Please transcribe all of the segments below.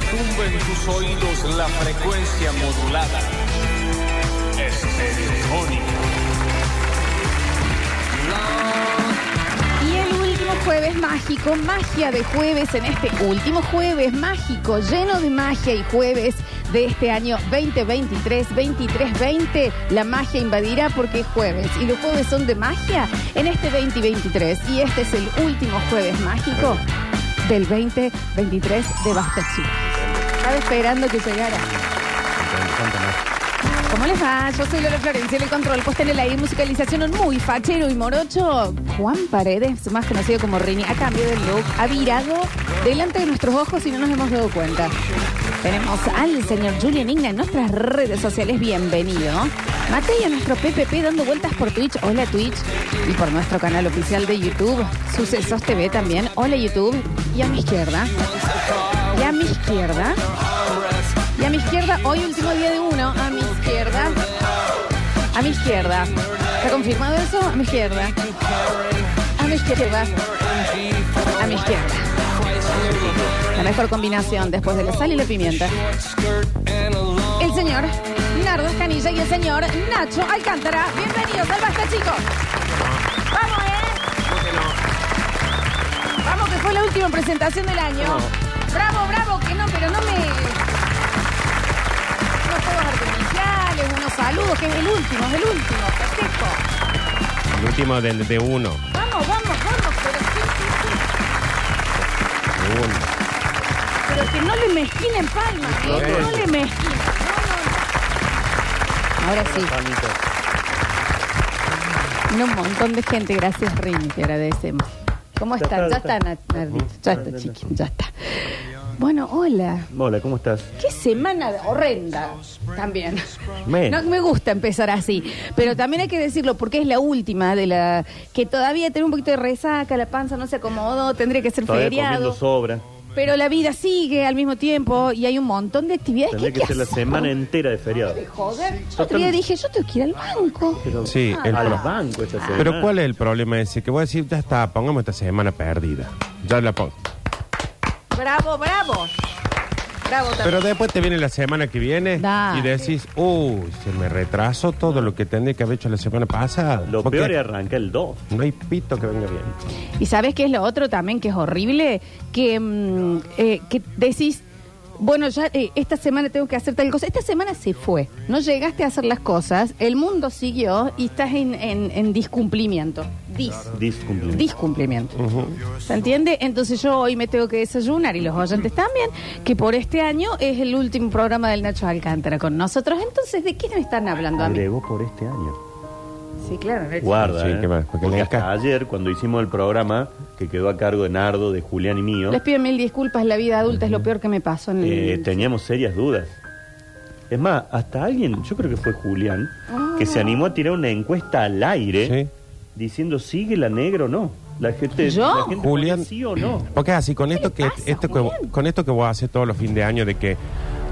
retumbe en tus oídos la frecuencia modulada. Estereofónica. Y el último jueves mágico, magia de jueves en este último jueves mágico, lleno de magia y jueves de este año 2023, 23-20, la magia invadirá porque es jueves y los jueves son de magia en este 2023 y este es el último jueves mágico del 2023 de Basta Chicos. Estaba esperando que llegara. ¿Cómo les va? Yo soy Lola Florencia, en el control, puesta en el aire, musicalización, muy fachero y morocho. Juan Paredes, más conocido como Rini, ha cambiado el look, ha virado delante de nuestros ojos y no nos hemos dado cuenta. Tenemos al señor Julian Igna en nuestras redes sociales, bienvenido. Matei a nuestro PPP dando vueltas por Twitch, hola Twitch, y por nuestro canal oficial de YouTube, Sucesos TV también, hola YouTube, y a mi izquierda, y a mi izquierda, y a mi izquierda, hoy último día de uno, a mi izquierda, a mi izquierda. ¿Está confirmado eso? A mi izquierda. A mi izquierda. A mi izquierda. La mejor combinación después de la sal y la pimienta. El señor Nardo Canilla y el señor Nacho Alcántara. Bienvenidos al Basta, chicos. Vamos, ¿eh? Vamos, que fue la última presentación del año. Bravo, bravo, que no, pero no me unos fuegos artificiales, unos saludos, que es el último, es el último, perfecto. El último del de uno. Vamos, vamos, vamos, pero sí, sí, sí. De uno. Pero que no le mezquinen palmas, ¿eh? Bueno. no le mezquinen. Ahora sí, un montón de gente, gracias Rini, te agradecemos. ¿Cómo Ya están? Ya está. Nardito, ya está, chiqui, ya está. Bueno, hola. Hola, ¿cómo estás? Qué semana horrenda también. Men. No me gusta empezar así, pero también hay que decirlo porque es la última de la que todavía tiene un poquito de resaca, la panza no se acomodó, tendría que ser Todavía feriado. comiendo sobra. Pero la vida sigue al mismo tiempo y hay un montón de actividades Tendría que que hay ser la hacer. semana entera de feriado. De joder. Yo otro día dije, yo tengo que ir al banco. Pero Sí, el al pro- banco esta semana. Pero ¿cuál es el problema ese? Que voy a decir, ya está, pongamos esta semana perdida. Ya la pongo. Bravo, bravo. Bravo también. Pero después te viene la semana que viene Dale. y decís, uy, se me retrasó todo lo que tendría que haber hecho la semana pasada. Lo Porque peor es arrancar el 2. No hay pito que venga bien. Y sabes qué es lo otro también que es horrible, que, mm, eh, que decís, bueno, ya eh, esta semana tengo que hacer tal cosa. Esta semana se fue, no llegaste a hacer las cosas, el mundo siguió y estás en, en- en discumplimiento. Dis, Discumplimiento. discumplimiento. ¿Se entiende? Entonces yo hoy me tengo que desayunar y los oyentes también, que por este año es el último programa del Nacho Alcántara con nosotros. Entonces, ¿de qué me están hablando a mí? Agregó por este año. Sí, claro. Nacho. Guarda, Sí, ¿eh? ¿qué más? Porque Porque le hasta ca- ayer, cuando hicimos el programa, que quedó a cargo de Nardo, de Julián y mío, Les pido mil disculpas, la vida adulta es lo peor que me pasó en el... eh, teníamos serias dudas. Es más, hasta alguien, yo creo que fue Julián, que se animó a tirar una encuesta al aire Sí. Diciendo, ¿sigue la negra o no? La gente, ¿Yo? la gente Julián. sí o no. Porque es así, con ¿Qué esto que, pasa, esto que con esto que vos haces todos los fines de año de que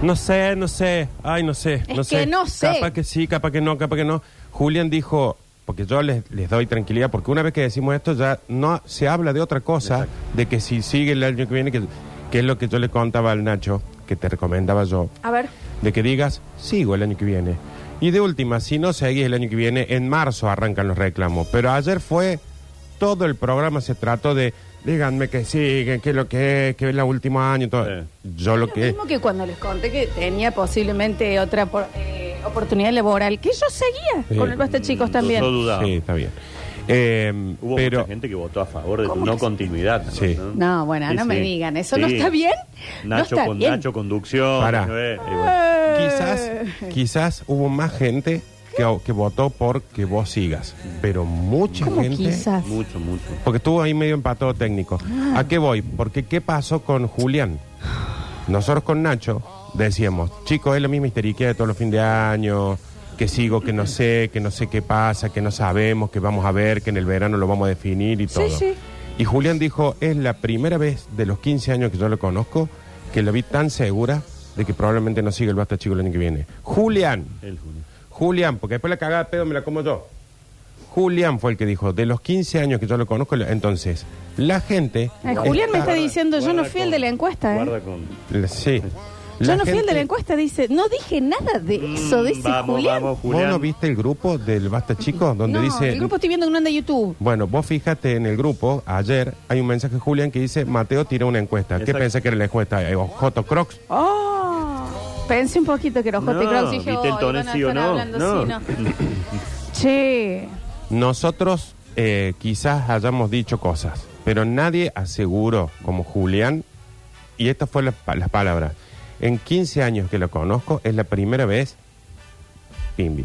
no sé, no sé, ay, no sé, Es no sé. que no sé. Capaz que sí, capaz que no, capaz que no. Julián dijo, porque yo les, les doy tranquilidad, porque una vez que decimos esto ya no se habla de otra cosa, Exacto. de que si sigue el año que viene, que, que es lo que yo le contaba al Nacho, que te recomendaba yo, A ver, de que digas, sigo el año que viene. Y de última, si no seguís el año que viene, en marzo arrancan los reclamos. Pero ayer fue, todo el programa se trató de, díganme que siguen, que es lo que es, que es el último año. Todo. Sí. Yo lo lo que... mismo que cuando les conté que tenía posiblemente otra por- eh, oportunidad laboral, que yo seguía Sí. con el Basta Chicos también. Yo dudaba. Sí, está bien. Eh, Hubo pero mucha gente que votó a favor de tu ¿Cómo no continuidad. Sí. No, bueno, Sí, no me sí. digan, ¿eso no Sí. está bien? no Nacho está con bien. Nacho conducción. Pará. eh, y bueno. quizás, quizás hubo más gente que, que votó por que vos sigas. Pero mucha ¿Cómo gente... quizás? Mucho, mucho. Porque estuvo ahí medio empatado técnico. Ah. ¿A qué voy? Porque ¿qué pasó con Julián? Nosotros con Nacho decíamos, chicos, es la misma histeriquea de todos los fines de año, que sigo, que no sé, que no sé qué pasa, que no sabemos, que vamos a ver, que en el verano lo vamos a definir y todo. sí. Y Julián dijo, es la primera vez de los 15 años que yo lo conozco que lo vi tan segura de que probablemente no siga el Basta Chico el año que viene. Julián, El. Julián, porque después la cagada de pedo me la como yo. Julián fue el que dijo, de los 15 años que yo lo conozco, entonces, la gente... Ay, Julián me está- diciendo, yo no fui el de la encuesta, ¿eh? Guarda con. Sí. Yo La no fui el de la encuesta, dice. No dije nada de eso, Mm, dice vamos, Julián. vamos, ¿Vos Julián. no viste el grupo del Basta Chicos? Donde no, dice... el grupo estoy viendo que no anda YouTube. Bueno, vos fíjate en el grupo, ayer hay un mensaje de Julián que dice, Mateo tiró una encuesta. ¿Qué Exacto. pensé que era la encuesta? Eh, Joto Crocs. Oh, pensé un poquito que era J. No, y dije, ¿viste el "Ay, tono van a sí o estar no? hablando No. así, ¿no?". Che, Nosotros eh, quizás hayamos dicho cosas, pero nadie aseguró, como Julián, y estas fueron las, pa- las palabras, en 15 años que lo conozco, es la primera vez, Pimbi.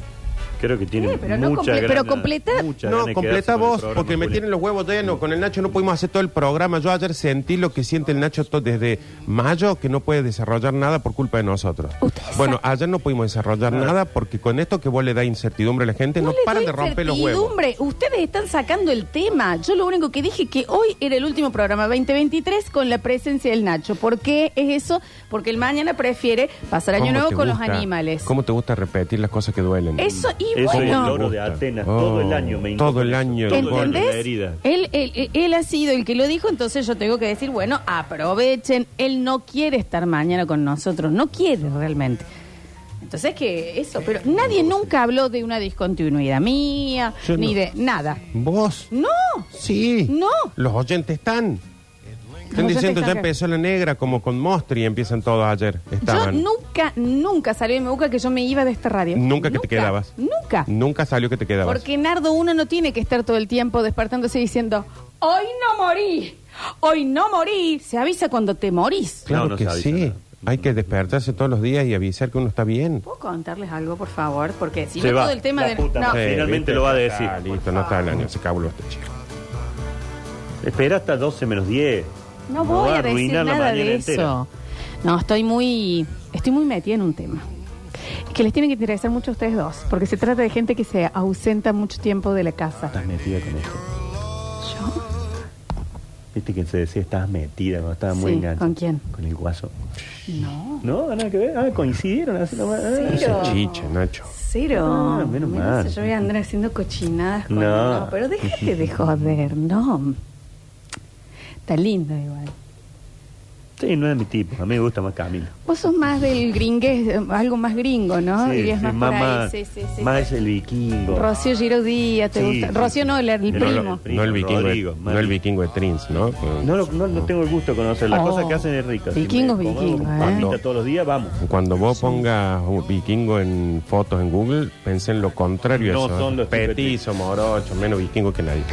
Creo que tiene Sí, pero no mucha comple- gana- pero completa- mucha No, completa quedarse con el vos, programa, porque me Julián. tienen los huevos llenos. Con el Nacho no pudimos hacer todo el programa. Yo ayer sentí lo que siente el Nacho to- desde mayo, que no puede desarrollar nada por culpa de nosotros. Ustedes Bueno, ayer no pudimos desarrollar nada porque con esto que vos le da incertidumbre a la gente, no, paran doy de romper los huevos. incertidumbre. Ustedes están sacando el tema. Yo lo único que dije que hoy era el último programa 2023 con la presencia del Nacho. ¿Por qué es eso? Porque el mañana prefiere pasar año ¿Cómo nuevo te con los gusta- animales. ¿Cómo te gusta repetir las cosas que duelen? Eso y Eso es el loro de Atenas. todo el año me Todo el año. eso, todo el año ¿Entendés? la herida. Él, él- él- él ha sido el que lo dijo, entonces yo tengo que decir, bueno, aprovechen. Él no quiere estar mañana con nosotros, no quiere realmente. Entonces que eso, pero nadie nunca habló de una discontinuidad mía, Yo ni no. de nada. ¿Vos? No, Sí. No. Los oyentes están. Están diciendo, ya empezó la negra como con Mostri y empiezan todos ayer. yo nunca, nunca salió de mi boca que yo me iba de esta radio. Nunca que te quedabas. Nunca. Nunca salió que te quedabas. Porque Nardo uno no tiene que estar todo el tiempo despertándose diciendo, hoy no morí, hoy no morí. Se avisa cuando te morís. Claro No, no que sí. nada. Hay que despertarse todos los días y avisar que uno está bien. ¿Puedo contarles algo, por favor? Porque si Se no va, todo el tema la de... puta No, madre. Finalmente lo va a decir. Ah, listo, no está el año, se acabó este chico. Espera hasta 12 menos 10. No voy a decir arruinar la nada mañana de entera. eso. No, estoy muy... Estoy muy metida en un tema. Que les tiene que interesar mucho a ustedes dos. Porque se trata de gente que se ausenta mucho tiempo de la casa. Estás metida con esto. ¿Yo? Viste que se decía estabas metida cuando estaba muy Sí, enganchada. ¿con quién? Con el guaso. No. No, nada que ver. Ah, coincidieron. Así nomás. Ah. Chiche, Nacho. Cero. Ah, menos mal. Yo voy a andar haciendo cochinadas con... No. No, pero déjate de joder, no. Está lindo igual. Sí, no es mi tipo. A mí me gusta más Camilo. Vos sos más del gringués, eh, algo más gringo, ¿no? Sí, Irías sí, más, más, por ahí. más, sí, sí, sí, más sí. el vikingo. Rocío Giro Díaz, ¿te Sí, gusta? sí. Rocío no, el, primo. No el vikingo, Rodrigo, de, no el vikingo de Trins, ¿no? No, lo- no, no tengo el gusto de conocer. Las Oh. cosas que hacen es ricas. Vikingos, Si me como vikingos, ¿eh? todos los días, vamos. Cuando vos pongas un vikingo en fotos en Google, pensé en lo contrario. No eso. son los Petizo, morocho, menos vikingo que nadie.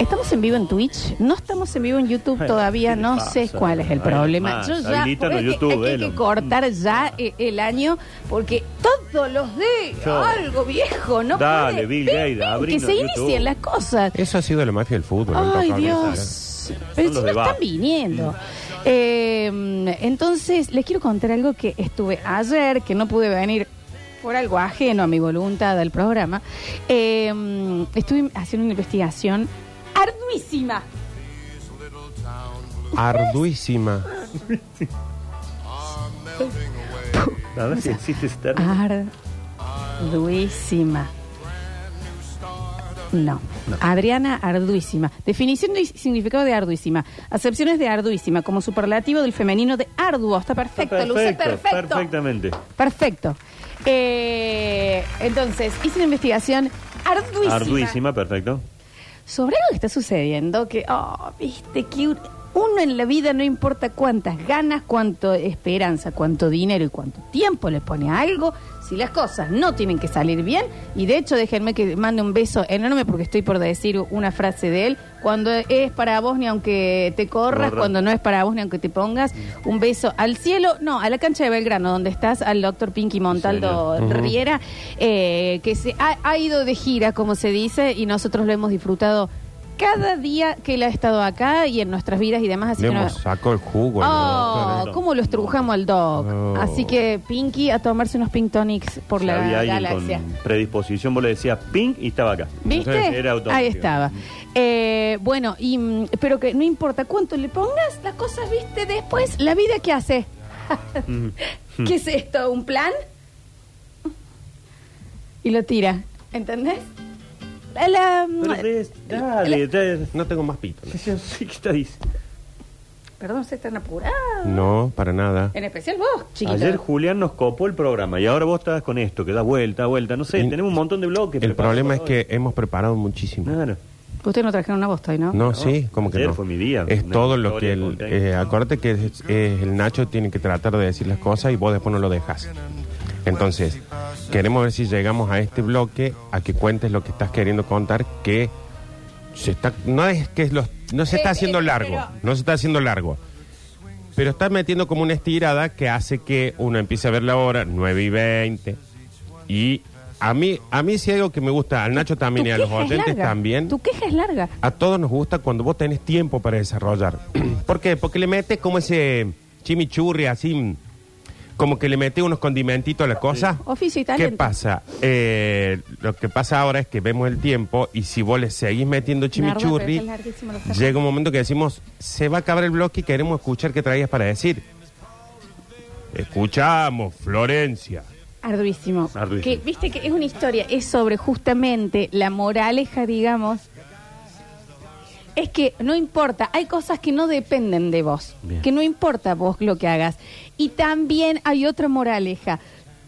Estamos en vivo en Twitch, no estamos en vivo en YouTube Ay, todavía, ¿qué no sé cuál es el Ay, problema. Más, Yo ya habilitanos es que- YouTube, es que hay eh, que lo- cortar ya eh, el año porque todos los Yo- algo viejo, no Dale, puede. Bill Gates, que abrinos se YouTube. inicien las cosas. Eso ha sido la mafia del fútbol. Ay, Dios. Pero Son si no de están viniendo. Eh, entonces, les quiero contar algo que estuve ayer, que no pude venir por algo ajeno a mi voluntad al programa. Eh, estuve haciendo una investigación arduísima. Arduísima. A ver si existe ese término. Arduísima. No. Adriana Arduísima. Definición y significado de arduísima. Acepciones de arduísima como superlativo del femenino de arduo. Está perfecto, lo usé perfecto. Perfectamente. Perfecto. Eh, entonces, hice una investigación arduísima. Arduísima, perfecto. Sobre algo que está sucediendo que, oh, viste, que uno en la vida no importa cuántas ganas, cuánto esperanza, cuánto dinero y cuánto tiempo le pone a algo, si las cosas no tienen que salir bien, y de hecho déjenme que mande un beso enorme porque estoy por decir una frase de él, cuando es para vos ni aunque te corras, Corra. cuando no es para vos ni aunque te pongas, un beso al cielo, no, a la cancha de Belgrano, donde estás, al doctor Pinky Montaldo. Riera, eh, que se ha, ha ido de gira, como se dice, y nosotros lo hemos disfrutado cada día que él ha estado acá y en nuestras vidas y demás. Así Le que no- hemos sacado el jugo. al Oh, doctor, ¿eh? cómo lo estrujamos al dog. Oh. Así que Pinky a tomarse unos Pink Tonics por la había alguien galaxia. con predisposición, vos le decías ping y estaba acá. ¿Viste? Era automático. Ahí estaba. Eh, bueno, y, mm, pero que no importa cuánto le pongas, las cosas, viste, después, la vida que hace. Mm. ¿Qué es esto? ¿Un plan? Y lo tira. ¿Entendés? La- Pero dale, dale. No tengo más pito. ¿no? Sí, sí, sí, ¿Qué está diciendo? Perdón, se están apurados. No, para nada. En especial vos, chiquito. Ayer Julián nos copó el programa y ahora vos estás con esto, que da vuelta, vuelta. No sé, Y- tenemos un montón de bloques. El preparados problema es para que hemos preparado muchísimo. Claro. Ustedes no trajeron una bosta hoy, ¿no? No, sí, como que ayer no. fue mi día. Es Una todo lo historia que el, eh, acuérdate que es- es el Nacho tiene que tratar de decir las cosas y vos después no lo dejas. Entonces, queremos ver si llegamos a este bloque a que cuentes lo que estás queriendo contar que se está no es que los no se está haciendo largo, no se está haciendo largo. Pero está metiendo como una estirada que hace que uno empiece a ver la hora 9 y 20 y a mí a mí sí hay algo que me gusta, al Nacho también y a los oyentes también. Tu queja es larga. A todos nos gusta cuando vos tenés tiempo para desarrollar. ¿Por qué? Porque le metes como ese chimichurri así, como que le metes unos condimentitos a la cosa. Oficio y ¿Qué pasa? Eh, lo que pasa ahora es que vemos el tiempo y si vos le seguís metiendo chimichurri, Nardo, pero es larguísimo lo que está llega un momento que decimos, se va a acabar el bloque y queremos escuchar qué traías para decir. Escuchamos, Florencia. Arduísimo. Arduísimo. Que, Viste que es una historia, es sobre justamente la moraleja, digamos. Es que no importa, hay cosas que no dependen de vos, Bien. que no importa vos lo que hagas. Y también hay otra moraleja,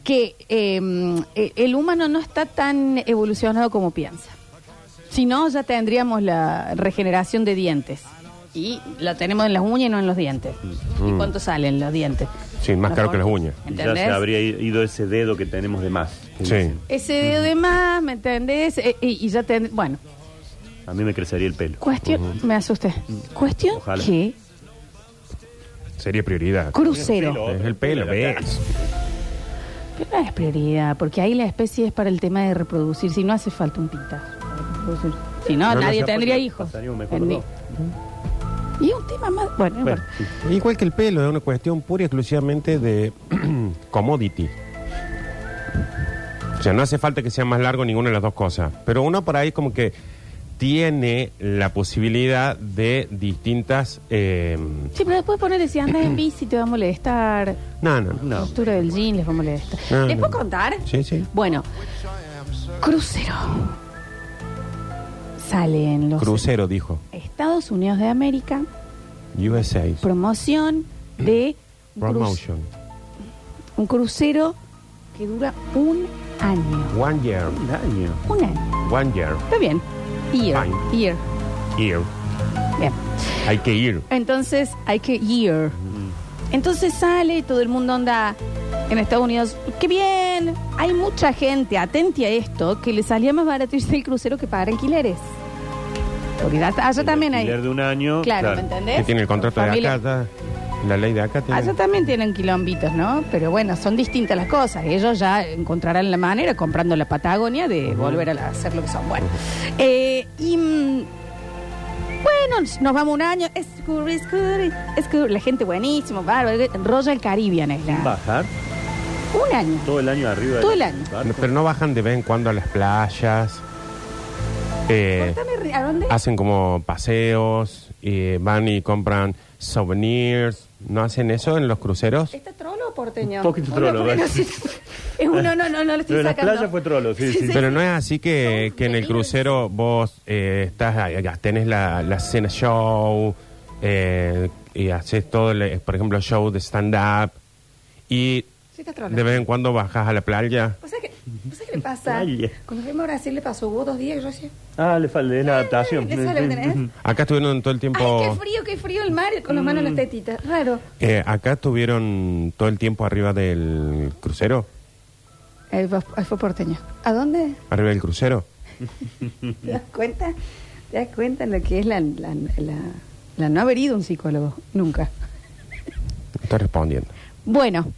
que eh, el humano no está tan evolucionado como piensa. Si no, ya tendríamos la regeneración de dientes. Y la tenemos en las uñas y no en los dientes. ¿Y cuánto salen los dientes? Sí, más caro que las uñas. Ya se habría ido ese dedo que tenemos de más. Sí. Ese dedo de más, ¿me entendés? Y, y ya ten... Bueno, A mí me crecería el pelo. cuestión... Me asusté. Cuestión Ojalá. que... Sería prioridad. Crucero. Es el pelo, ¿ves? Pero no es prioridad, porque ahí la especie es para el tema de reproducir. Si no hace falta un pintazo para reproducir. Si no, No, no nadie tendría hijos. mejor Y un tema más... Bueno, no Bueno, importa. sí. Igual que el pelo, es una cuestión pura y exclusivamente de commodity. O sea, no hace falta que sea más largo ninguna de las dos cosas. Pero uno por ahí como que tiene la posibilidad de distintas... eh, Sí, pero después ponerle si andas en bici te va a molestar. no, no, La no. postura del jean les va a molestar. No, ¿Les no. puedo contar? Sí, sí. Bueno, crucero. Sale en los Crucero, dijo. Estados Unidos de América USA. promoción de un, Promotion. un crucero que dura un año. One year. Un año. Un año. One year. Está bien. Year. Fine. Year. Year. Bien. Hay que ir. Entonces hay que year. Entonces sale y todo el mundo anda en Estados Unidos. ¡Qué bien! Hay mucha gente, atente a esto, que le salía más barato irse el crucero que pagar alquileres. Porque allá, El también hay. alquiler de un año. Claro, ¿me entendés? Que tiene el contrato de Familia- acá. La ley de acá tiene. Allá también tienen quilombitos, ¿no? Pero bueno, son distintas las cosas. Ellos ya encontrarán la manera, comprando la Patagonia, de volver a hacer lo que son. Bueno, Eh, y. mm, bueno, nos vamos un año. Es cool, es cool, es cool. La gente buenísimo, bárbaro. Royal Caribbean es la. Bajar Un año. todo el año arriba. Todo el año. barco. Pero no bajan de vez en cuando a las playas. Eh, Contame, ¿A dónde? hacen como paseos, y van y compran souvenirs. ¿No hacen eso en los cruceros? ¿Está trolo o porteño? Un poquito Uno, trolo, porque ¿verdad? no sé. Es uno, no, no, no lo Lo estoy de las sacando. playas fue trolo, sí, sí. Pero no es así que, que en el crucero vos eh, estás ahí, ya tenés la, la cena show eh, y haces todo, el, por ejemplo, show de stand-up y Sí, está de vez en cuando bajas a la playa. O sea que, o sea qué le pasa? Playa. Cuando fuimos a Brasil le pasó, hubo dos días y yo decía, Ah, le falta es la adaptación. ¿le sale, ¿entendés? Acá estuvieron todo el tiempo... ay, qué frío, qué frío el mar con las manos en las tetitas. Raro. eh, acá estuvieron todo el tiempo arriba del crucero. Ahí fue, ahí fue porteño. ¿A dónde? Arriba del crucero. ¿Te das cuenta? ¿Te das cuenta lo que es la, la, la, la no haber ido un psicólogo? Nunca. Estoy respondiendo. Bueno,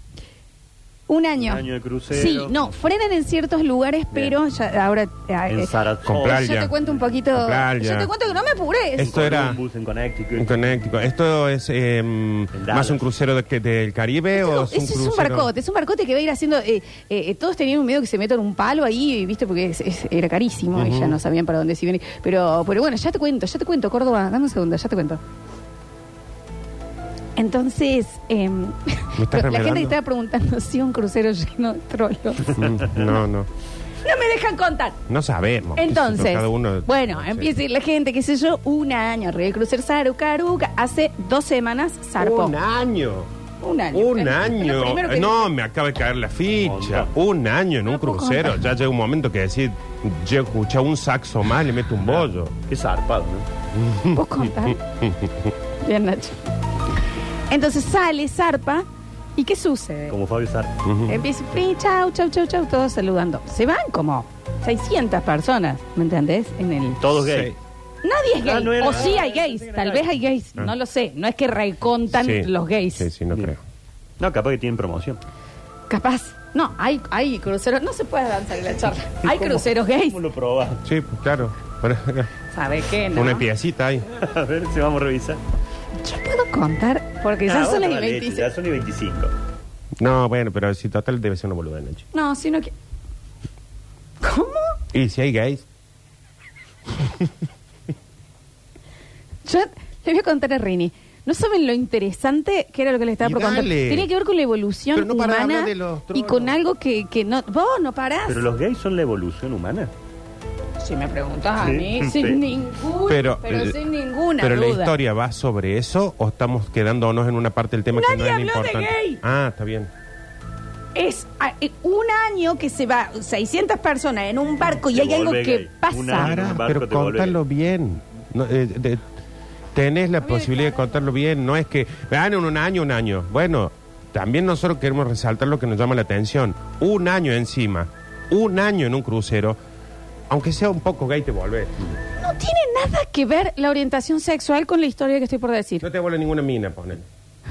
un año. Un año de crucero. Sí, no, frenan en ciertos lugares, pero ya, ahora... eh, En eh, Saratoga. Con playa. yo te cuento un poquito... Con playa. Yo te cuento que no me apures. Esto era Columbus, en Connecticut. en Connecticut. ¿Esto es eh, Dallas. más un crucero de que- del Caribe o es Eso un es crucero? un barcote, es un barcote que va a ir haciendo. eh, eh, todos tenían un miedo que se metan un palo ahí, ¿viste? Porque es- es- era carísimo y ya no sabían para dónde se iban. a ir. Pero, pero bueno, ya te cuento, ya te cuento, Córdoba, dame un segundo, ya te cuento. Entonces, em, ¿Me estás la gente que estaba preguntando si un crucero lleno de trolos. Mm, No, no. No me dejan contar. No sabemos. Entonces, Cada uno- bueno, no sé. empieza a ir la gente, qué sé yo, un año arriba del crucero Sarucaruca, hace dos semanas zarpó. Un año. Un año. Un Lo año. No, dice- me acaba de caer la ficha. Un año en un No puedo crucero. contar. Ya llega un momento que decir, yo escucho un saxo más, le meto un bollo. Qué zarpado, ¿no? ¿Vos contás? Bien, Nacho. Entonces sale, zarpa, ¿y qué sucede? Como Fabio Zarpa. Empieza, "Pri, chau, chau, chau, chau, todos saludando. Se van como 600 personas, ¿me entendés? En el... Todos Sí. gays. Nadie es gay. Ah, no era- o sí hay gays. Tal gay. vez hay gays. Ah. No lo sé. No es que recontan Sí. los gays. Sí, sí, no Bien. creo. No, capaz que tienen promoción. Capaz. No, hay, hay cruceros. No se puede danzar en la charla. Hay ¿Cómo- cruceros gays. ¿Cómo lo probás? Sí, pues claro. ¿Sabe qué? No? Una piecita ahí. A ver si vamos a revisar. Yo puedo contar porque ya Ah, son las y vale, 26. Ya son y 25. No, bueno, pero si total debe ser una boluda, Nacho. No, sino que. ¿Cómo? Y si hay gays, Yo le voy a contar a Rini. ¿No saben lo interesante que era lo que le estaba Y contar? dale. Tenía que ver con la evolución Pero no de humana hablar de los y con algo que, que no. Vos no parás. Pero los gays son la evolución humana. Si me preguntas a Sí, mí, sí. sin ninguna, pero, pero, eh, sin ninguna pero la duda. historia va sobre eso o estamos quedándonos en una parte del tema que no Nadie es habló de importante. gay. Ah, está bien. Es ah, eh, un año que se va 600 personas en un barco y Te hay algo vuelve que gay. pasa. Año. Barco pero te vuelve contalo bien. No, eh, de- tenés la posibilidad de contarlo bien. No es que, vean, en un año, un año. Bueno, también nosotros queremos resaltar lo que nos llama la atención. Un año encima, un año en un crucero, aunque sea un poco gay, te volvés. No tiene nada que ver la orientación sexual con la historia que estoy por decir. No te vuelve ninguna mina, ponen.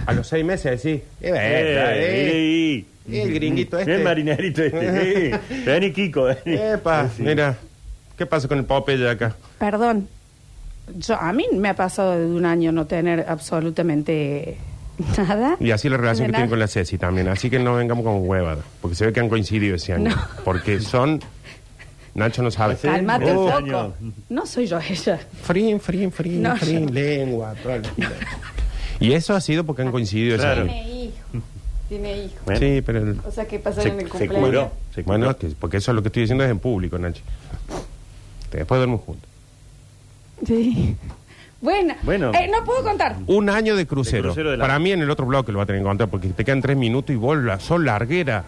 A los seis meses decís, eh, Eh, verdad, eh. eh, Y el gringuito este. El marinerito este. eh. Vení, Kiko. vení. Epa, Sí. mira, ¿qué pasa con el Popeye acá? Perdón. Yo, a mí me ha pasado de un año no tener absolutamente nada. Y así la relación que tienen con la Ceci también. Así que no vengamos con huevadas. Porque se ve que han coincidido ese año. No. Porque son. Nacho no sabe. Sí. Cálmate un Oh. poco. No soy yo ella. Frin, frin, frin, No, frin, yo- lengua, vida. Y eso ha sido porque han coincidido Claro. Tiene hijo. Tiene hijo. Bueno, Sí, pero. el- O sea, ¿qué pasa se, en el se cumpleaños? curó. Se curó. bueno, que- porque eso es lo que estoy diciendo es en público, Nacho. Después duermo juntos. Sí. Bueno, Bueno. Eh, no puedo contar. Un año de crucero. De crucero de la- Para mí en el otro bloque lo va a tener que contar porque te quedan tres minutos y vos la, sos larguera.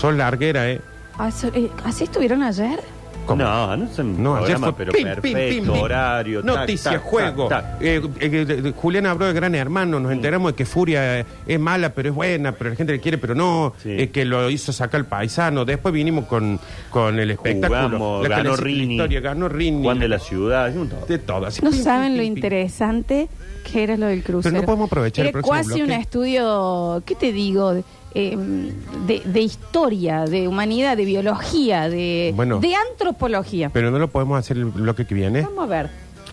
Sos larguera, ¿eh? Ah, eh, ¿Así estuvieron ayer? ¿Cómo? No, no No, ayer programa, fue pero pim, perfecto, pim, pim, pim. horario. tac, Noticia, tac, juego. tac, tac. Eh, eh, Julián habló de Gran Hermano. Nos enteramos de que Furia eh, es mala, pero es buena, pero la gente le quiere, pero no. Sí. eh, que lo hizo sacar el paisano. Después vinimos con, con el espectáculo. Jugamos, La ganó Rini. historia, ganó Rini. Juan de la ciudad. un todo. De todo. así, No pim, saben pim, lo pim, pim. interesante que era lo del crucero. Pero no podemos aprovechar el Era próximo casi un bloque. estudio, ¿qué te digo? De, eh, de, de historia, de humanidad, de biología, de, Bueno. de antropología. Pero no lo podemos hacer el bloque que viene. Vamos a ver.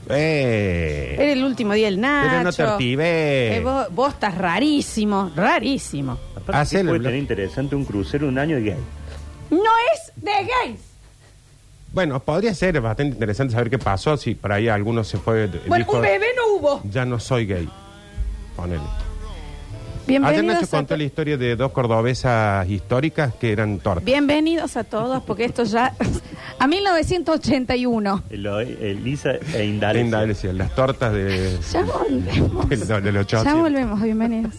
Eh. Era el último día del Nacho. Pero no te activé. Eh, vos, vos estás rarísimo, rarísimo. Aparte, ¿qué Hacelo, puede tener interesante un crucero un año de gay? No es de gays. Bueno, podría ser bastante interesante saber qué pasó si por ahí alguno se fue. Bueno, dijo, un bebé no hubo. Ya no soy gay. Ponele. Ayer Bienvenidos Nacho a, contó to- la historia de dos cordobesas históricas que eran tortas. bienvenidos a todos, porque esto ya... a 1981. El- Elisa e Indalecia. Linda, decía, las tortas de, Ya volvemos. de, de los Ya 800. volvemos, bienvenidos.